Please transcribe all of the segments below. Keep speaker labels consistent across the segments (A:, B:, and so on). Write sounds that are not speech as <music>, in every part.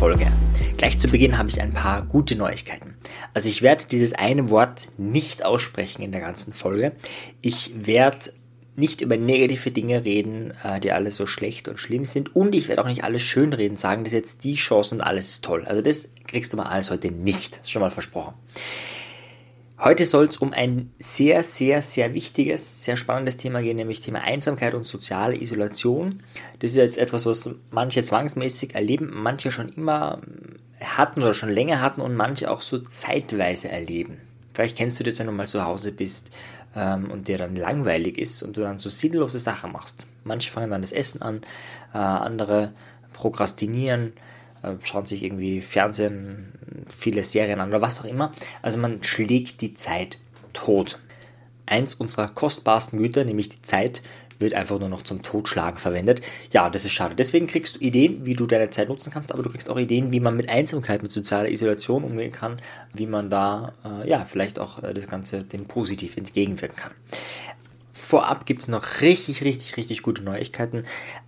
A: Folge. Gleich zu Beginn habe ich ein paar gute Neuigkeiten. Also ich werde dieses eine Wort nicht aussprechen in der ganzen Folge. Ich werde nicht über negative Dinge reden, äh, die alle so schlecht und schlimm sind. Und ich werde auch nicht alles schönreden, sagen, das ist jetzt die Chance und alles ist toll. Also das kriegst du mal alles heute nicht. Das ist schon mal versprochen. Heute soll es um ein sehr, sehr, sehr wichtiges, sehr spannendes Thema gehen, nämlich Thema Einsamkeit und soziale Isolation. Das ist jetzt etwas, was manche zwangsmäßig erleben, manche schon immer hatten oder schon länger hatten und manche auch so zeitweise erleben. Vielleicht kennst du das, wenn du mal zu Hause bist ähm, und dir dann langweilig ist und du dann so sinnlose Sachen machst. Manche fangen dann das Essen an, äh, andere prokrastinieren, äh, schauen sich irgendwie Fernsehen, viele Serien an oder was auch immer. Also man schlägt die Zeit tot. Eins unserer kostbarsten Güter, nämlich die Zeit, wird einfach nur noch zum Totschlagen verwendet. Ja, das ist schade. Deswegen kriegst du Ideen, wie du deine Zeit nutzen kannst, aber du kriegst auch Ideen, wie man mit Einsamkeit, mit sozialer Isolation umgehen kann, wie man da äh, ja vielleicht auch äh, das Ganze dem positiv entgegenwirken kann. Vorab gibt es noch richtig, richtig, richtig gute Neuigkeiten.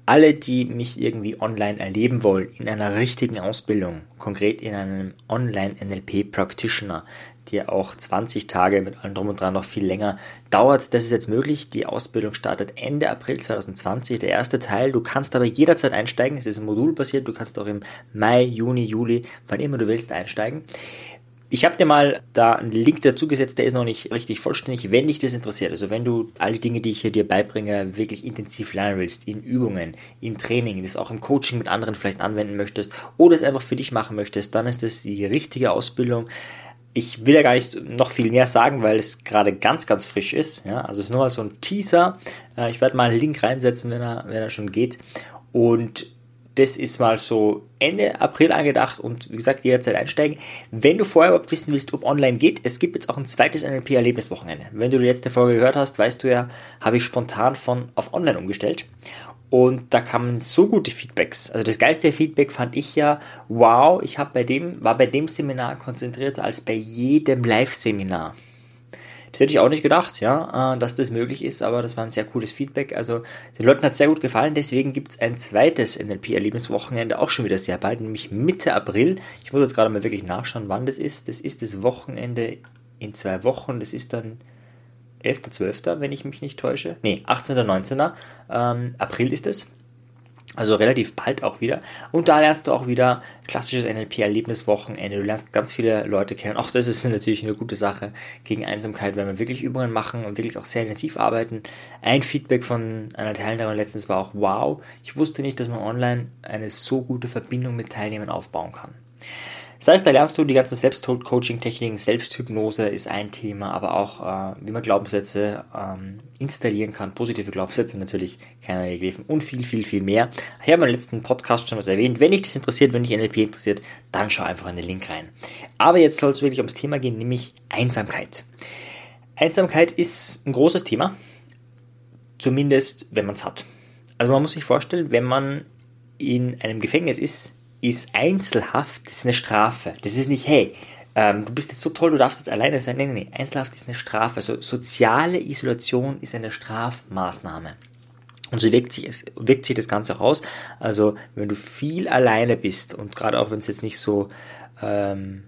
A: Alle, die mich irgendwie online erleben wollen, in einer richtigen Ausbildung, konkret in einem Online-NLP-Practitioner, der auch 20 Tage mit allem drum und dran noch viel länger dauert, das ist jetzt möglich. Die Ausbildung startet Ende April 2020, der erste Teil. Du kannst aber jederzeit einsteigen. Es ist modulbasiert. Du kannst auch im Mai, Juni, Juli, wann immer du willst, einsteigen. Ich habe dir mal da einen Link dazu gesetzt, der ist noch nicht richtig vollständig, wenn dich das interessiert. Also wenn du all die Dinge, die ich hier dir beibringe, wirklich intensiv lernen willst, in Übungen, in Training, das auch im Coaching mit anderen vielleicht anwenden möchtest oder es einfach für dich machen möchtest, dann ist das die richtige Ausbildung. Ich will ja gar nicht noch viel mehr sagen, weil es gerade ganz, ganz frisch ist. Ja? Also es ist nur mal so ein Teaser. Äh, ich werde mal einen Link reinsetzen, wenn er, wenn er schon geht. Und das ist mal so Ende April angedacht und wie gesagt, jederzeit einsteigen. Wenn du vorher überhaupt wissen willst, ob online geht, es gibt jetzt auch ein zweites NLP-Erlebniswochenende. Wenn du die letzte Folge gehört hast, weißt du ja, habe ich spontan von auf online umgestellt. Und da kamen so gute Feedbacks. Also das geilste Feedback fand ich ja, wow, ich habe bei dem, war bei dem Seminar konzentrierter als bei jedem Live-Seminar. Das hätte ich auch nicht gedacht, ja, äh, dass das möglich ist, aber das war ein sehr cooles Feedback. Also den Leuten hat es sehr gut gefallen, deswegen gibt es ein zweites NLP-Erlebniswochenende auch schon wieder sehr bald, nämlich Mitte April. Ich muss jetzt gerade mal wirklich nachschauen, wann das ist. Das ist das Wochenende in zwei Wochen. Das ist dann 11.12., wenn ich mich nicht täusche. Nee, 18. 19. Ähm, April ist es. Also relativ bald auch wieder. Und da lernst du auch wieder klassisches NLP-Erlebniswochenende. Du lernst ganz viele Leute kennen. Auch das ist natürlich eine gute Sache gegen Einsamkeit, wenn wir wirklich Übungen machen und wirklich auch sehr intensiv arbeiten. Ein Feedback von einer Teilnehmerin letztens war auch, wow, ich wusste nicht, dass man online eine so gute Verbindung mit Teilnehmern aufbauen kann. Das heißt, da lernst du die ganzen Selbst-Coaching-Techniken, Selbsthypnose ist ein Thema, aber auch, äh, wie man Glaubenssätze ähm, installieren kann, positive Glaubenssätze natürlich, keine gegriffen und viel, viel, viel mehr. Ich habe im letzten Podcast schon was erwähnt. Wenn dich das interessiert, wenn dich NLP interessiert, dann schau einfach in den Link rein. Aber jetzt soll es wirklich ums Thema gehen, nämlich Einsamkeit. Einsamkeit ist ein großes Thema, zumindest wenn man es hat. Also man muss sich vorstellen, wenn man in einem Gefängnis ist, ist Einzelhaft, ist eine Strafe. Das ist nicht, hey, ähm, du bist jetzt so toll, du darfst jetzt alleine sein. Nein, nein, nein. Einzelhaft ist eine Strafe. Also soziale Isolation ist eine Strafmaßnahme. Und so wirkt sich, wirkt sich das Ganze auch aus. Also wenn du viel alleine bist und gerade auch wenn es jetzt nicht so ähm,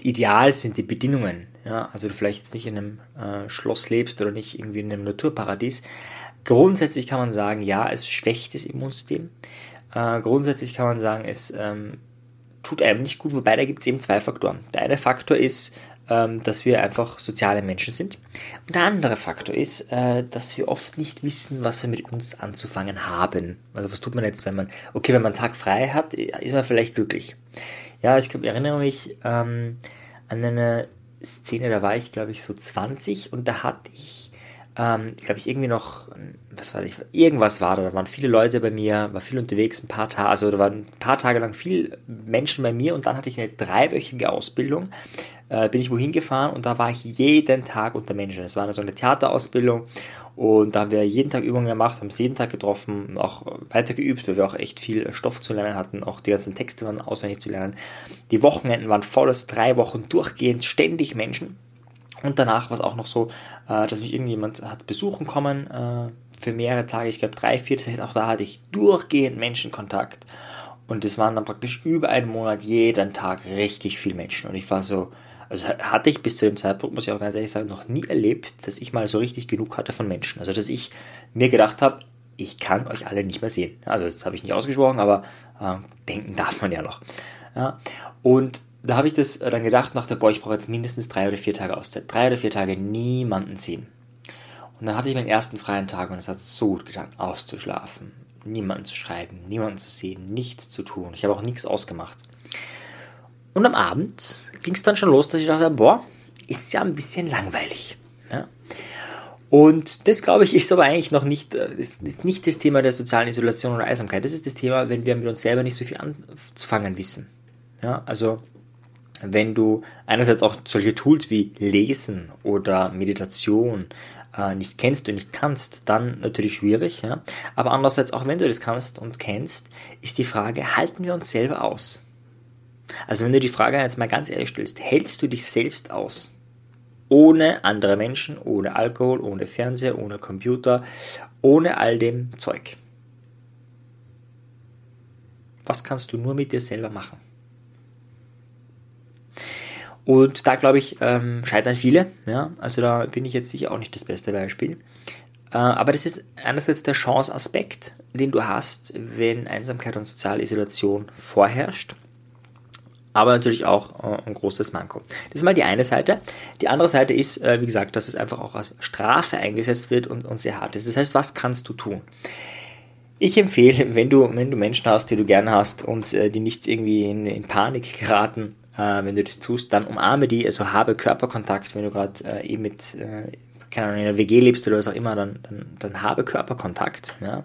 A: ideal sind, die Bedingungen, ja, also du vielleicht jetzt nicht in einem äh, Schloss lebst oder nicht irgendwie in einem Naturparadies, grundsätzlich kann man sagen, ja, es schwächt das Immunsystem. Äh, grundsätzlich kann man sagen, es ähm, tut einem nicht gut, wobei da gibt es eben zwei Faktoren. Der eine Faktor ist, ähm, dass wir einfach soziale Menschen sind. Und der andere Faktor ist, äh, dass wir oft nicht wissen, was wir mit uns anzufangen haben. Also was tut man jetzt, wenn man, okay, wenn man einen Tag frei hat, ist man vielleicht glücklich. Ja, ich erinnere mich ähm, an eine Szene, da war ich, glaube ich, so 20 und da hatte ich ähm, glaube ich, irgendwie noch, was war das, irgendwas war da, da waren viele Leute bei mir, war viel unterwegs, ein paar Tage, also da waren ein paar Tage lang viel Menschen bei mir und dann hatte ich eine dreiwöchige Ausbildung, äh, bin ich wohin gefahren und da war ich jeden Tag unter Menschen. Es war so eine Theaterausbildung und da haben wir jeden Tag Übungen gemacht, haben es jeden Tag getroffen, auch weiter geübt, weil wir auch echt viel Stoff zu lernen hatten, auch die ganzen Texte waren auswendig zu lernen. Die Wochenenden waren voll, also drei Wochen durchgehend, ständig Menschen. Und danach war es auch noch so, äh, dass mich irgendjemand hat besuchen kommen äh, für mehrere Tage, ich glaube drei, vier, das heißt auch da hatte ich durchgehend Menschenkontakt. Und das waren dann praktisch über einen Monat jeden Tag richtig viel Menschen. Und ich war so, also hatte ich bis zu dem Zeitpunkt, muss ich auch ganz ehrlich sagen, noch nie erlebt, dass ich mal so richtig genug hatte von Menschen. Also dass ich mir gedacht habe, ich kann euch alle nicht mehr sehen. Also das habe ich nicht ausgesprochen, aber äh, denken darf man ja noch. Ja? Und da habe ich das dann gedacht, nach der, boah, ich brauche jetzt mindestens drei oder vier Tage Auszeit. Drei oder vier Tage niemanden sehen. Und dann hatte ich meinen ersten freien Tag und es hat so gut getan, auszuschlafen, niemanden zu schreiben, niemanden zu sehen, nichts zu tun. Ich habe auch nichts ausgemacht. Und am Abend ging es dann schon los, dass ich dachte, boah, ist ja ein bisschen langweilig. Ja? Und das, glaube ich, ist aber eigentlich noch nicht, äh, ist, ist nicht das Thema der sozialen Isolation oder Einsamkeit. Das ist das Thema, wenn wir mit uns selber nicht so viel anzufangen wissen. Ja, also wenn du einerseits auch solche Tools wie Lesen oder Meditation äh, nicht kennst und nicht kannst, dann natürlich schwierig. Ja? Aber andererseits, auch wenn du das kannst und kennst, ist die Frage, halten wir uns selber aus? Also wenn du die Frage jetzt mal ganz ehrlich stellst, hältst du dich selbst aus? Ohne andere Menschen, ohne Alkohol, ohne Fernseher, ohne Computer, ohne all dem Zeug. Was kannst du nur mit dir selber machen? Und da glaube ich, ähm, scheitern viele. Ja? Also da bin ich jetzt sicher auch nicht das beste Beispiel. Äh, aber das ist einerseits der Chance-Aspekt, den du hast, wenn Einsamkeit und soziale Isolation vorherrscht. Aber natürlich auch äh, ein großes Manko. Das ist mal die eine Seite. Die andere Seite ist, äh, wie gesagt, dass es einfach auch als Strafe eingesetzt wird und, und sehr hart ist. Das heißt, was kannst du tun? Ich empfehle, wenn du, wenn du Menschen hast, die du gerne hast und äh, die nicht irgendwie in, in Panik geraten, äh, wenn du das tust, dann umarme die, also habe Körperkontakt, wenn du gerade äh, eben mit, äh, keine Ahnung, in einer WG lebst oder was auch immer, dann, dann, dann habe Körperkontakt, ja.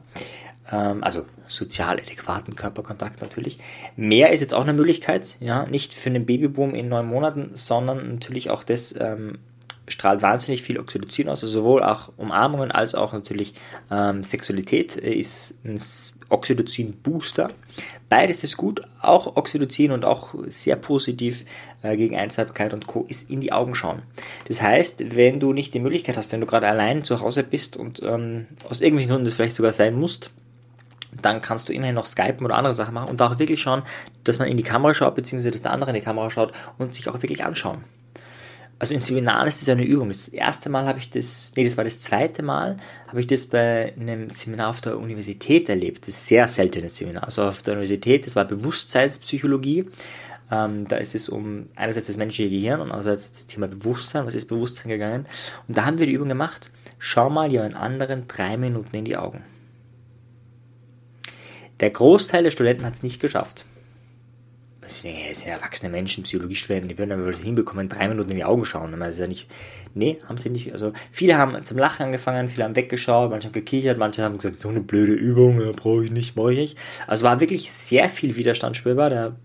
A: Ähm, also sozial adäquaten Körperkontakt natürlich. Mehr ist jetzt auch eine Möglichkeit, ja, nicht für einen Babyboom in neun Monaten, sondern natürlich auch das, ähm, strahlt wahnsinnig viel Oxytocin aus, also sowohl auch Umarmungen als auch natürlich ähm, Sexualität ist ein Oxytocin-Booster. Beides ist gut, auch Oxytocin und auch sehr positiv äh, gegen Einsamkeit und Co. ist in die Augen schauen. Das heißt, wenn du nicht die Möglichkeit hast, wenn du gerade allein zu Hause bist und ähm, aus irgendwelchen Gründen das vielleicht sogar sein musst, dann kannst du immerhin noch Skypen oder andere Sachen machen und auch wirklich schauen, dass man in die Kamera schaut, beziehungsweise dass der andere in die Kamera schaut und sich auch wirklich anschauen. Also in Seminaren ist das eine Übung. Das erste Mal habe ich das, nee, das war das zweite Mal, habe ich das bei einem Seminar auf der Universität erlebt. Das ist ein sehr seltenes Seminar. Also auf der Universität, das war Bewusstseinspsychologie. Ähm, da ist es um einerseits das menschliche Gehirn und andererseits das Thema Bewusstsein. Was ist Bewusstsein gegangen? Und da haben wir die Übung gemacht. Schau mal jemand anderen drei Minuten in die Augen. Der Großteil der Studenten hat es nicht geschafft das sind, das sind erwachsene Menschen, Psychologiestudenten, die würden aber das hinbekommen, drei Minuten in die Augen schauen. Das ist ja nicht, nee, haben sie nicht. Also viele haben zum Lachen angefangen, viele haben weggeschaut, manche haben gekichert, manche haben gesagt, so eine blöde Übung, brauche ich nicht, brauche ich nicht. Also war wirklich sehr viel Widerstand spürbar. Der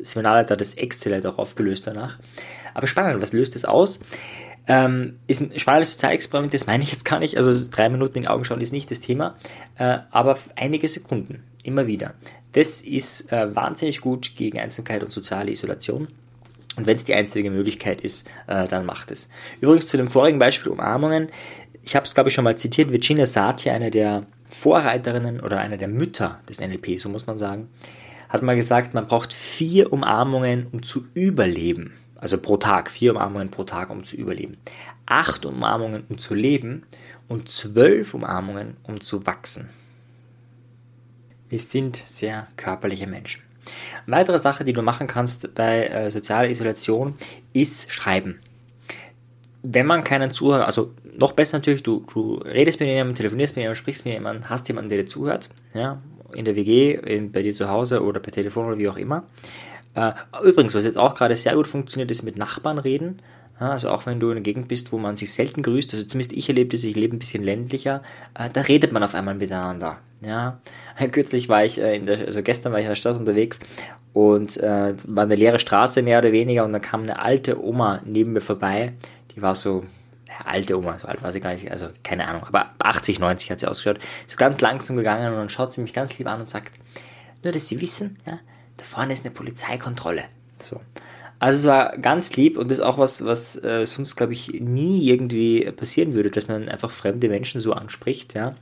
A: Seminarleiter hat das exzellent auch aufgelöst danach. Aber spannend, was löst das aus? Ähm, ist ein spannendes Sozialexperiment, das meine ich jetzt gar nicht. Also drei Minuten in die Augen schauen ist nicht das Thema, äh, aber einige Sekunden, immer wieder. Das ist äh, wahnsinnig gut gegen Einsamkeit und soziale Isolation. Und wenn es die einzige Möglichkeit ist, äh, dann macht es. Übrigens zu dem vorigen Beispiel Umarmungen. Ich habe es, glaube ich, schon mal zitiert. Virginia Satir, eine der Vorreiterinnen oder eine der Mütter des NLP, so muss man sagen, hat mal gesagt, man braucht vier Umarmungen, um zu überleben. Also pro Tag, vier Umarmungen pro Tag, um zu überleben. Acht Umarmungen, um zu leben und zwölf Umarmungen, um zu wachsen. Wir sind sehr körperliche Menschen. Eine weitere Sache, die du machen kannst bei äh, sozialer Isolation, ist Schreiben. Wenn man keinen Zuhörer, also noch besser natürlich, du, du redest mit jemandem, telefonierst mit jemandem, sprichst mit jemandem, hast jemanden, der dir zuhört, ja, in der WG, in, bei dir zu Hause oder per Telefon oder wie auch immer. Äh, übrigens, was jetzt auch gerade sehr gut funktioniert, ist mit Nachbarn reden. Also auch wenn du in einer Gegend bist, wo man sich selten grüßt, also zumindest ich erlebe das, ich lebe ein bisschen ländlicher, äh, da redet man auf einmal miteinander. Ja, <laughs> kürzlich war ich äh, in der, also gestern war ich in der Stadt unterwegs und äh, war eine leere Straße mehr oder weniger und dann kam eine alte Oma neben mir vorbei, die war so, alte Oma, so alt war sie gar nicht, also keine Ahnung, aber 80, 90 hat sie ausgeschaut, so ganz langsam gegangen und dann schaut sie mich ganz lieb an und sagt, nur dass sie wissen, ja, da vorne ist eine Polizeikontrolle. So. Also es war ganz lieb und das ist auch was, was äh, sonst, glaube ich, nie irgendwie passieren würde, dass man einfach fremde Menschen so anspricht, ja.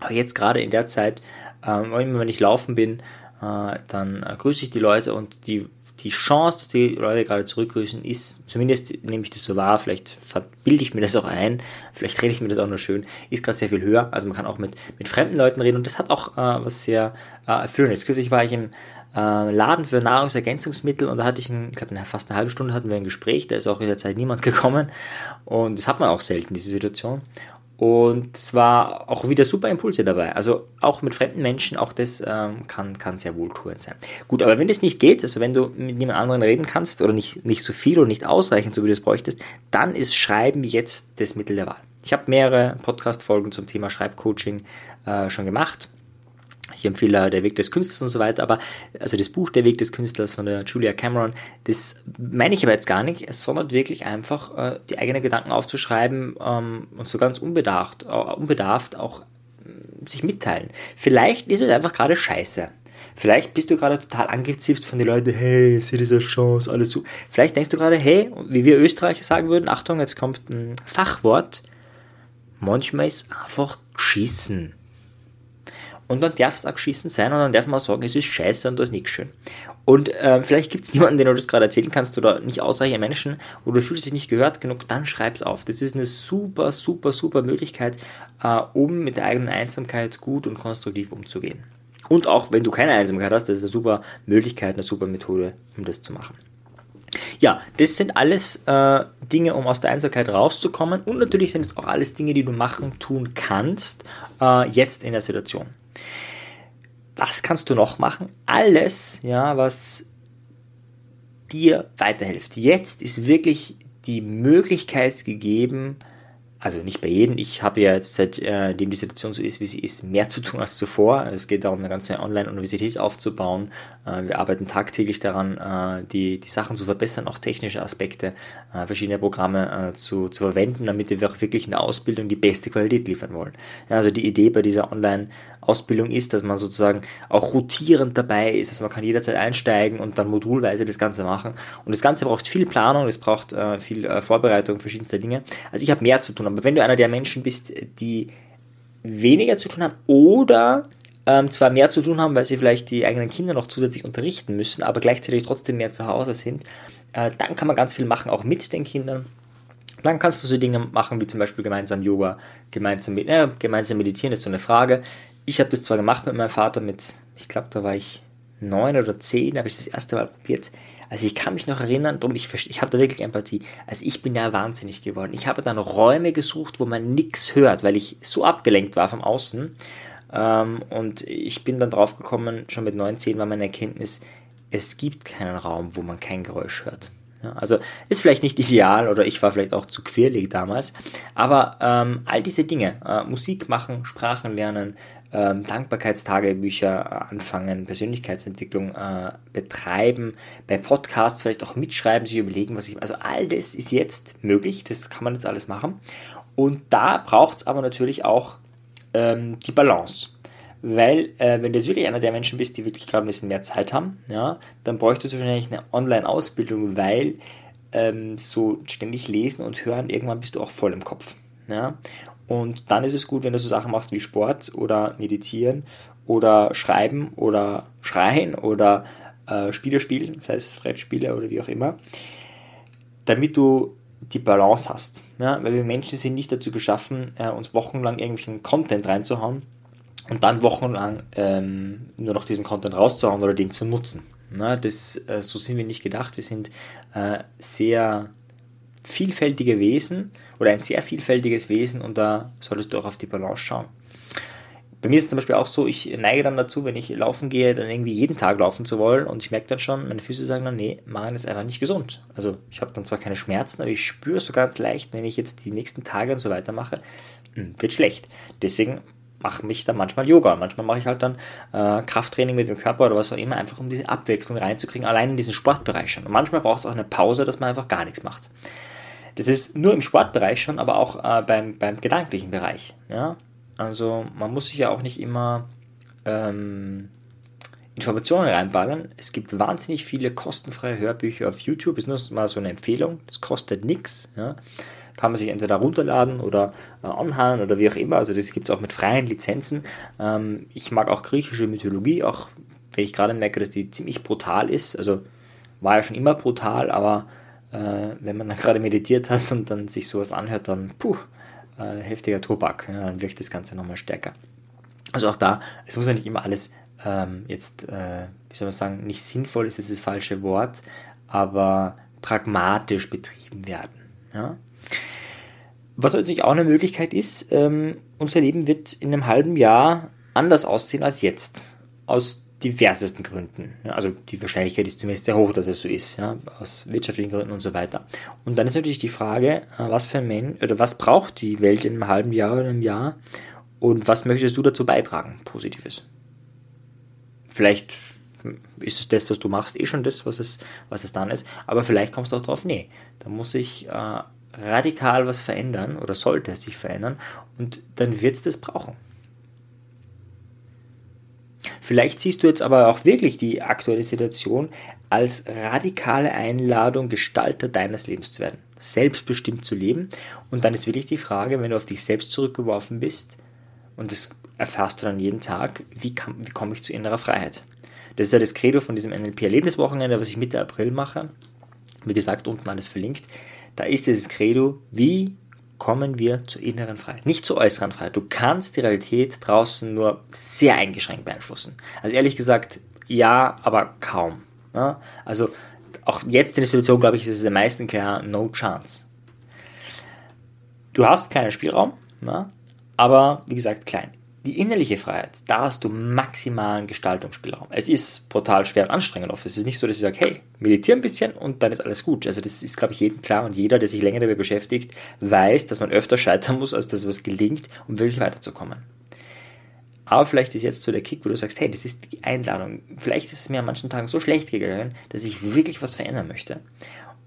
A: Aber jetzt gerade in der Zeit, ähm, immer wenn ich laufen bin, äh, dann äh, grüße ich die Leute und die, die Chance, dass die Leute gerade zurückgrüßen, ist, zumindest nehme ich das so wahr, vielleicht bilde ich mir das auch ein, vielleicht rede ich mir das auch nur schön, ist gerade sehr viel höher. Also man kann auch mit, mit fremden Leuten reden und das hat auch äh, was sehr äh, Erfüllendes. Kürzlich war ich im äh, Laden für Nahrungsergänzungsmittel und da hatte ich, ein, ich glaube, fast eine halbe Stunde hatten wir ein Gespräch, da ist auch in der Zeit niemand <laughs> gekommen und das hat man auch selten, diese Situation. Und es war auch wieder super Impulse dabei. Also auch mit fremden Menschen, auch das ähm, kann, kann sehr wohltuend sein. Gut, aber wenn das nicht geht, also wenn du mit niemand anderen reden kannst oder nicht, nicht so viel oder nicht ausreichend, so wie du es bräuchtest, dann ist Schreiben jetzt das Mittel der Wahl. Ich habe mehrere Podcast-Folgen zum Thema Schreibcoaching äh, schon gemacht. Ich empfehle Der Weg des Künstlers und so weiter, aber also das Buch Der Weg des Künstlers von der Julia Cameron, das meine ich aber jetzt gar nicht, sondern wirklich einfach äh, die eigenen Gedanken aufzuschreiben ähm, und so ganz unbedacht, äh, unbedarft auch äh, sich mitteilen. Vielleicht ist es einfach gerade scheiße. Vielleicht bist du gerade total angezipft von den Leuten, hey, sieh diese Chance, alles so. Vielleicht denkst du gerade, hey, wie wir Österreicher sagen würden, Achtung, jetzt kommt ein Fachwort, manchmal ist einfach schießen. Und dann darf es auch geschissen sein und dann darf man auch sagen, es ist scheiße und das ist nicht schön. Und äh, vielleicht gibt es <laughs> niemanden, den du das gerade erzählen kannst oder nicht ausreichend Menschen oder du fühlst dich nicht gehört genug, dann schreib es auf. Das ist eine super, super, super Möglichkeit, äh, um mit der eigenen Einsamkeit gut und konstruktiv umzugehen. Und auch wenn du keine Einsamkeit hast, das ist eine super Möglichkeit, eine super Methode, um das zu machen. Ja, das sind alles äh, Dinge, um aus der Einsamkeit rauszukommen. Und natürlich sind es auch alles Dinge, die du machen, tun kannst, äh, jetzt in der Situation. Was kannst du noch machen? Alles, ja, was dir weiterhilft. Jetzt ist wirklich die Möglichkeit gegeben, also nicht bei jedem, ich habe ja jetzt seitdem äh, die Situation so ist, wie sie ist, mehr zu tun als zuvor. Es geht darum, eine ganze Online-Universität aufzubauen. Äh, wir arbeiten tagtäglich daran, äh, die, die Sachen zu verbessern, auch technische Aspekte, verschiedene Programme zu, zu verwenden, damit wir auch wirklich in der Ausbildung die beste Qualität liefern wollen. Also die Idee bei dieser Online- Ausbildung ist, dass man sozusagen auch rotierend dabei ist, also man kann jederzeit einsteigen und dann modulweise das Ganze machen. Und das Ganze braucht viel Planung, es braucht äh, viel äh, Vorbereitung verschiedenster Dinge. Also ich habe mehr zu tun, aber wenn du einer der Menschen bist, die weniger zu tun haben oder ähm, zwar mehr zu tun haben, weil sie vielleicht die eigenen Kinder noch zusätzlich unterrichten müssen, aber gleichzeitig trotzdem mehr zu Hause sind, äh, dann kann man ganz viel machen, auch mit den Kindern. Dann kannst du so Dinge machen wie zum Beispiel gemeinsam Yoga, gemeinsam, äh, gemeinsam meditieren, ist so eine Frage ich habe das zwar gemacht mit meinem Vater mit, ich glaube, da war ich neun oder zehn, habe ich das erste Mal probiert. Also ich kann mich noch erinnern, drum ich, ich habe da wirklich Empathie. Also ich bin ja wahnsinnig geworden. Ich habe dann Räume gesucht, wo man nichts hört, weil ich so abgelenkt war vom Außen. Ähm, und ich bin dann drauf gekommen, schon mit 19 war meine Erkenntnis, es gibt keinen Raum, wo man kein Geräusch hört. Also ist vielleicht nicht ideal oder ich war vielleicht auch zu quirlig damals, aber ähm, all diese Dinge, äh, Musik machen, Sprachen lernen, ähm, Dankbarkeitstagebücher äh, anfangen, Persönlichkeitsentwicklung äh, betreiben, bei Podcasts vielleicht auch mitschreiben, sich überlegen, was ich. Also all das ist jetzt möglich, das kann man jetzt alles machen. Und da braucht es aber natürlich auch ähm, die Balance. Weil, äh, wenn du jetzt wirklich einer der Menschen bist, die wirklich gerade ein bisschen mehr Zeit haben, ja, dann bräuchtest du wahrscheinlich eine Online-Ausbildung, weil ähm, so ständig lesen und hören, irgendwann bist du auch voll im Kopf. Ja? Und dann ist es gut, wenn du so Sachen machst wie Sport oder Meditieren oder Schreiben oder Schreien oder äh, Spiele spielen, das heißt Brettspiele oder wie auch immer, damit du die Balance hast. Ja? Weil wir Menschen sind nicht dazu geschaffen, äh, uns wochenlang irgendwelchen Content reinzuhauen und dann wochenlang ähm, nur noch diesen Content rauszuhauen oder den zu nutzen. Na, das, äh, so sind wir nicht gedacht. Wir sind äh, sehr vielfältige Wesen oder ein sehr vielfältiges Wesen und da solltest du auch auf die Balance schauen. Bei mir ist es zum Beispiel auch so, ich neige dann dazu, wenn ich laufen gehe, dann irgendwie jeden Tag laufen zu wollen und ich merke dann schon, meine Füße sagen dann, nee, machen ist einfach nicht gesund. Also ich habe dann zwar keine Schmerzen, aber ich spüre so ganz leicht, wenn ich jetzt die nächsten Tage und so weiter mache, hm, wird schlecht. Deswegen mache mich dann manchmal Yoga. Manchmal mache ich halt dann äh, Krafttraining mit dem Körper oder was auch immer, einfach um diese Abwechslung reinzukriegen, allein in diesen Sportbereich schon. Und manchmal braucht es auch eine Pause, dass man einfach gar nichts macht. Das ist nur im Sportbereich schon, aber auch äh, beim, beim gedanklichen Bereich. Ja? Also man muss sich ja auch nicht immer ähm, Informationen reinballern. Es gibt wahnsinnig viele kostenfreie Hörbücher auf YouTube. Ist nur mal so eine Empfehlung. Das kostet nichts. Ja? Kann man sich entweder runterladen oder äh, anhören oder wie auch immer. Also das gibt es auch mit freien Lizenzen. Ähm, ich mag auch griechische Mythologie, auch wenn ich gerade merke, dass die ziemlich brutal ist, also war ja schon immer brutal, aber äh, wenn man dann <laughs> gerade meditiert hat und dann sich sowas anhört, dann puh, äh, heftiger Tobak, ja, dann wirkt das Ganze nochmal stärker. Also auch da, es muss ja nicht immer alles ähm, jetzt, äh, wie soll man sagen, nicht sinnvoll ist jetzt das falsche Wort, aber pragmatisch betrieben werden. Ja? Was natürlich auch eine Möglichkeit ist, ähm, unser Leben wird in einem halben Jahr anders aussehen als jetzt. Aus diversesten Gründen. Also die Wahrscheinlichkeit ist zumindest sehr hoch, dass es so ist, ja, aus wirtschaftlichen Gründen und so weiter. Und dann ist natürlich die Frage, äh, was für ein Mensch oder was braucht die Welt in einem halben Jahr oder einem Jahr und was möchtest du dazu beitragen, Positives? Vielleicht ist es das, was du machst, eh schon das, was es, was es dann ist, aber vielleicht kommst du auch drauf, nee, da muss ich äh, radikal was verändern oder sollte es sich verändern und dann wird es das brauchen. Vielleicht siehst du jetzt aber auch wirklich die aktuelle Situation als radikale Einladung, Gestalter deines Lebens zu werden, selbstbestimmt zu leben. Und dann ist wirklich die Frage, wenn du auf dich selbst zurückgeworfen bist, und das erfährst du dann jeden Tag, wie, wie komme ich zu innerer Freiheit? Das ist ja das Credo von diesem NLP-Erlebniswochenende, was ich Mitte April mache. Wie gesagt, unten alles verlinkt. Da ist dieses Credo, wie kommen wir zur inneren Freiheit, nicht zur äußeren Freiheit. Du kannst die Realität draußen nur sehr eingeschränkt beeinflussen. Also ehrlich gesagt, ja, aber kaum. Ja? Also auch jetzt in der Situation, glaube ich, ist es den meisten klar, no chance. Du hast keinen Spielraum, ja? aber wie gesagt, klein die innerliche Freiheit, da hast du maximalen Gestaltungsspielraum. Es ist brutal schwer und anstrengend oft. Es ist nicht so, dass ich sage, hey, meditiere ein bisschen und dann ist alles gut. Also das ist, glaube ich, jedem klar und jeder, der sich länger damit beschäftigt, weiß, dass man öfter scheitern muss, als dass was gelingt, um wirklich weiterzukommen. Aber vielleicht ist jetzt so der Kick, wo du sagst, hey, das ist die Einladung. Vielleicht ist es mir an manchen Tagen so schlecht gegangen, dass ich wirklich was verändern möchte.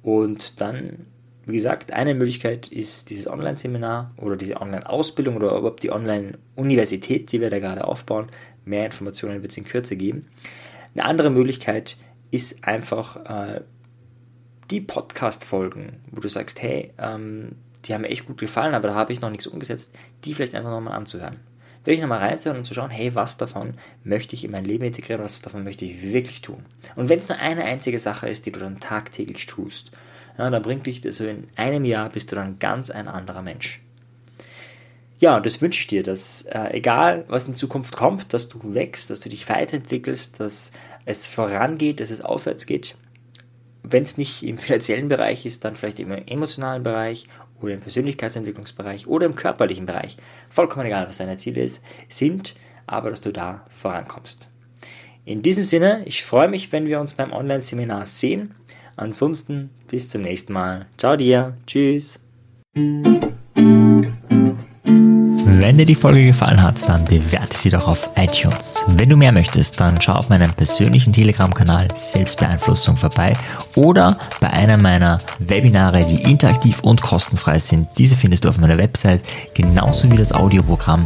A: Und dann wie gesagt, eine Möglichkeit ist dieses Online-Seminar oder diese Online-Ausbildung oder überhaupt die Online-Universität, die wir da gerade aufbauen. Mehr Informationen wird es in Kürze geben. Eine andere Möglichkeit ist einfach äh, die Podcast-Folgen, wo du sagst, hey, ähm, die haben mir echt gut gefallen, aber da habe ich noch nichts umgesetzt, die vielleicht einfach nochmal anzuhören. Wirklich nochmal reinzuhören und zu schauen, hey, was davon möchte ich in mein Leben integrieren, was davon möchte ich wirklich tun. Und wenn es nur eine einzige Sache ist, die du dann tagtäglich tust, ja, dann bringt dich das so in einem Jahr bist du dann ganz ein anderer Mensch. Ja, und das wünsche ich dir, dass äh, egal was in Zukunft kommt, dass du wächst, dass du dich weiterentwickelst, dass es vorangeht, dass es aufwärts geht. Wenn es nicht im finanziellen Bereich ist, dann vielleicht im emotionalen Bereich oder im Persönlichkeitsentwicklungsbereich oder im körperlichen Bereich. Vollkommen egal, was deine Ziele ist, sind, aber dass du da vorankommst. In diesem Sinne, ich freue mich, wenn wir uns beim Online-Seminar sehen. Ansonsten bis zum nächsten Mal. Ciao dir. Tschüss. Wenn dir die Folge gefallen hat, dann bewerte sie doch auf iTunes. Wenn du mehr möchtest, dann schau auf meinem persönlichen Telegram-Kanal Selbstbeeinflussung vorbei oder bei einer meiner Webinare, die interaktiv und kostenfrei sind. Diese findest du auf meiner Website, genauso wie das Audioprogramm,